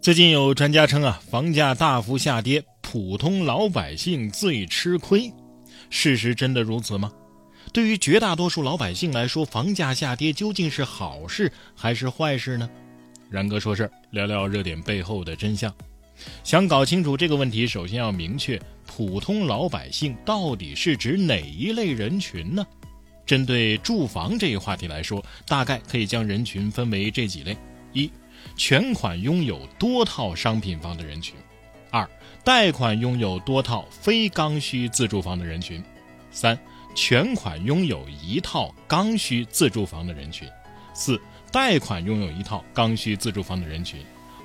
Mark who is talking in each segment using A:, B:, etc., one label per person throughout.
A: 最近有专家称啊，房价大幅下跌，普通老百姓最吃亏。事实真的如此吗？对于绝大多数老百姓来说，房价下跌究竟是好事还是坏事呢？然哥说事儿，聊聊热点背后的真相。想搞清楚这个问题，首先要明确普通老百姓到底是指哪一类人群呢？针对住房这一话题来说，大概可以将人群分为这几类：一。全款拥有多套商品房的人群，二贷款拥有多套非刚需自住房的人群，三全款拥有一套刚需自住房的人群，四贷款拥有一套刚需自住房的人群，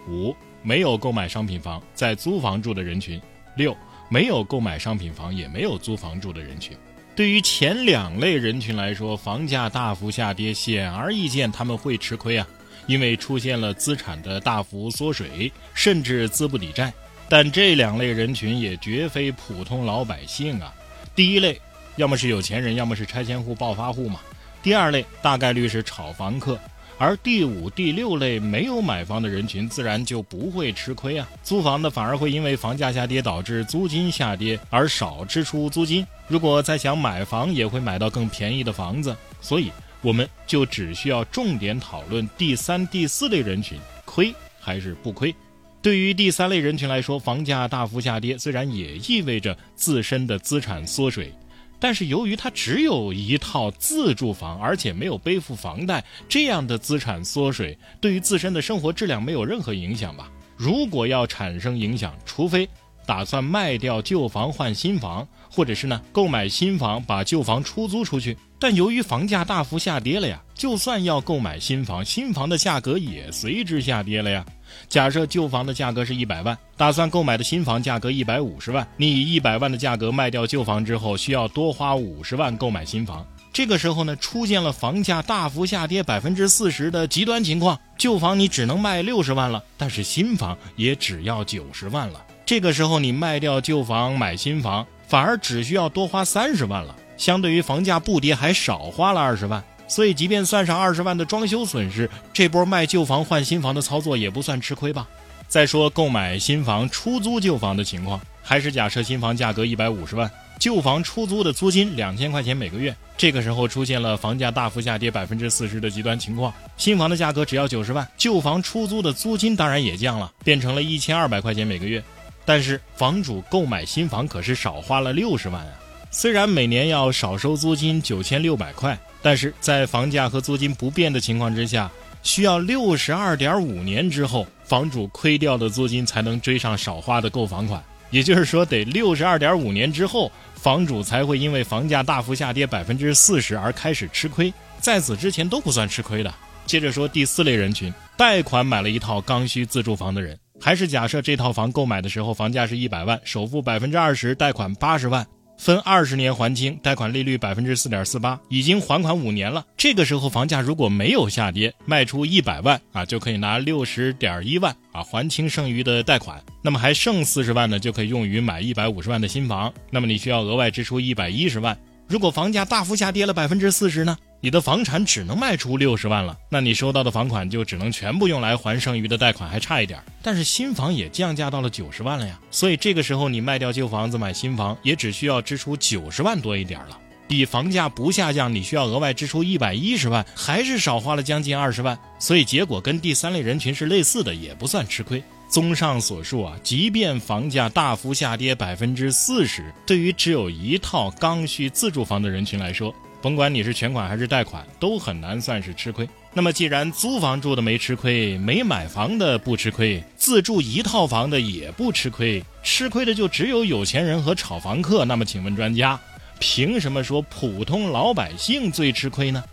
A: 五没有购买商品房在租房住的人群，六没有购买商品房也没有租房住的人群。对于前两类人群来说，房价大幅下跌，显而易见他们会吃亏啊。因为出现了资产的大幅缩水，甚至资不抵债，但这两类人群也绝非普通老百姓啊。第一类，要么是有钱人，要么是拆迁户、暴发户嘛。第二类，大概率是炒房客。而第五、第六类没有买房的人群，自然就不会吃亏啊。租房的反而会因为房价下跌导致租金下跌而少支出租金。如果再想买房，也会买到更便宜的房子。所以。我们就只需要重点讨论第三、第四类人群亏还是不亏。对于第三类人群来说，房价大幅下跌，虽然也意味着自身的资产缩水，但是由于他只有一套自住房，而且没有背负房贷，这样的资产缩水对于自身的生活质量没有任何影响吧？如果要产生影响，除非打算卖掉旧房换新房，或者是呢购买新房把旧房出租出去。但由于房价大幅下跌了呀，就算要购买新房，新房的价格也随之下跌了呀。假设旧房的价格是一百万，打算购买的新房价格一百五十万，你以一百万的价格卖掉旧房之后，需要多花五十万购买新房。这个时候呢，出现了房价大幅下跌百分之四十的极端情况，旧房你只能卖六十万了，但是新房也只要九十万了。这个时候你卖掉旧房买新房，反而只需要多花三十万了。相对于房价不跌，还少花了二十万，所以即便算上二十万的装修损失，这波卖旧房换新房的操作也不算吃亏吧？再说购买新房出租旧房的情况，还是假设新房价格一百五十万，旧房出租的租金两千块钱每个月。这个时候出现了房价大幅下跌百分之四十的极端情况，新房的价格只要九十万，旧房出租的租金当然也降了，变成了一千二百块钱每个月。但是房主购买新房可是少花了六十万啊！虽然每年要少收租金九千六百块，但是在房价和租金不变的情况之下，需要六十二点五年之后，房主亏掉的租金才能追上少花的购房款。也就是说，得六十二点五年之后，房主才会因为房价大幅下跌百分之四十而开始吃亏，在此之前都不算吃亏的。接着说第四类人群，贷款买了一套刚需自住房的人，还是假设这套房购买的时候房价是一百万，首付百分之二十，贷款八十万。分二十年还清，贷款利率百分之四点四八，已经还款五年了。这个时候房价如果没有下跌，卖出一百万啊，就可以拿六十点一万啊还清剩余的贷款。那么还剩四十万呢，就可以用于买一百五十万的新房。那么你需要额外支出一百一十万。如果房价大幅下跌了百分之四十呢？你的房产只能卖出六十万了，那你收到的房款就只能全部用来还剩余的贷款，还差一点。但是新房也降价到了九十万了呀，所以这个时候你卖掉旧房子买新房，也只需要支出九十万多一点了。比房价不下降，你需要额外支出一百一十万，还是少花了将近二十万。所以结果跟第三类人群是类似的，也不算吃亏。综上所述啊，即便房价大幅下跌百分之四十，对于只有一套刚需自住房的人群来说，甭管你是全款还是贷款，都很难算是吃亏。那么，既然租房住的没吃亏，没买房的不吃亏，自住一套房的也不吃亏，吃亏的就只有有钱人和炒房客。那么，请问专家，凭什么说普通老百姓最吃亏呢？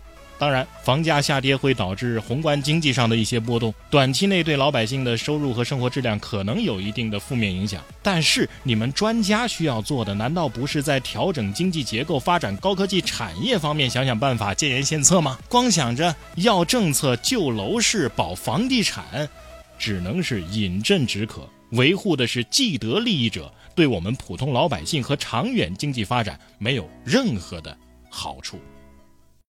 A: 当然，房价下跌会导致宏观经济上的一些波动，短期内对老百姓的收入和生活质量可能有一定的负面影响。但是，你们专家需要做的，难道不是在调整经济结构、发展高科技产业方面想想办法、建言献策吗？光想着要政策救楼市、保房地产，只能是饮鸩止渴。维护的是既得利益者，对我们普通老百姓和长远经济发展没有任何的好处。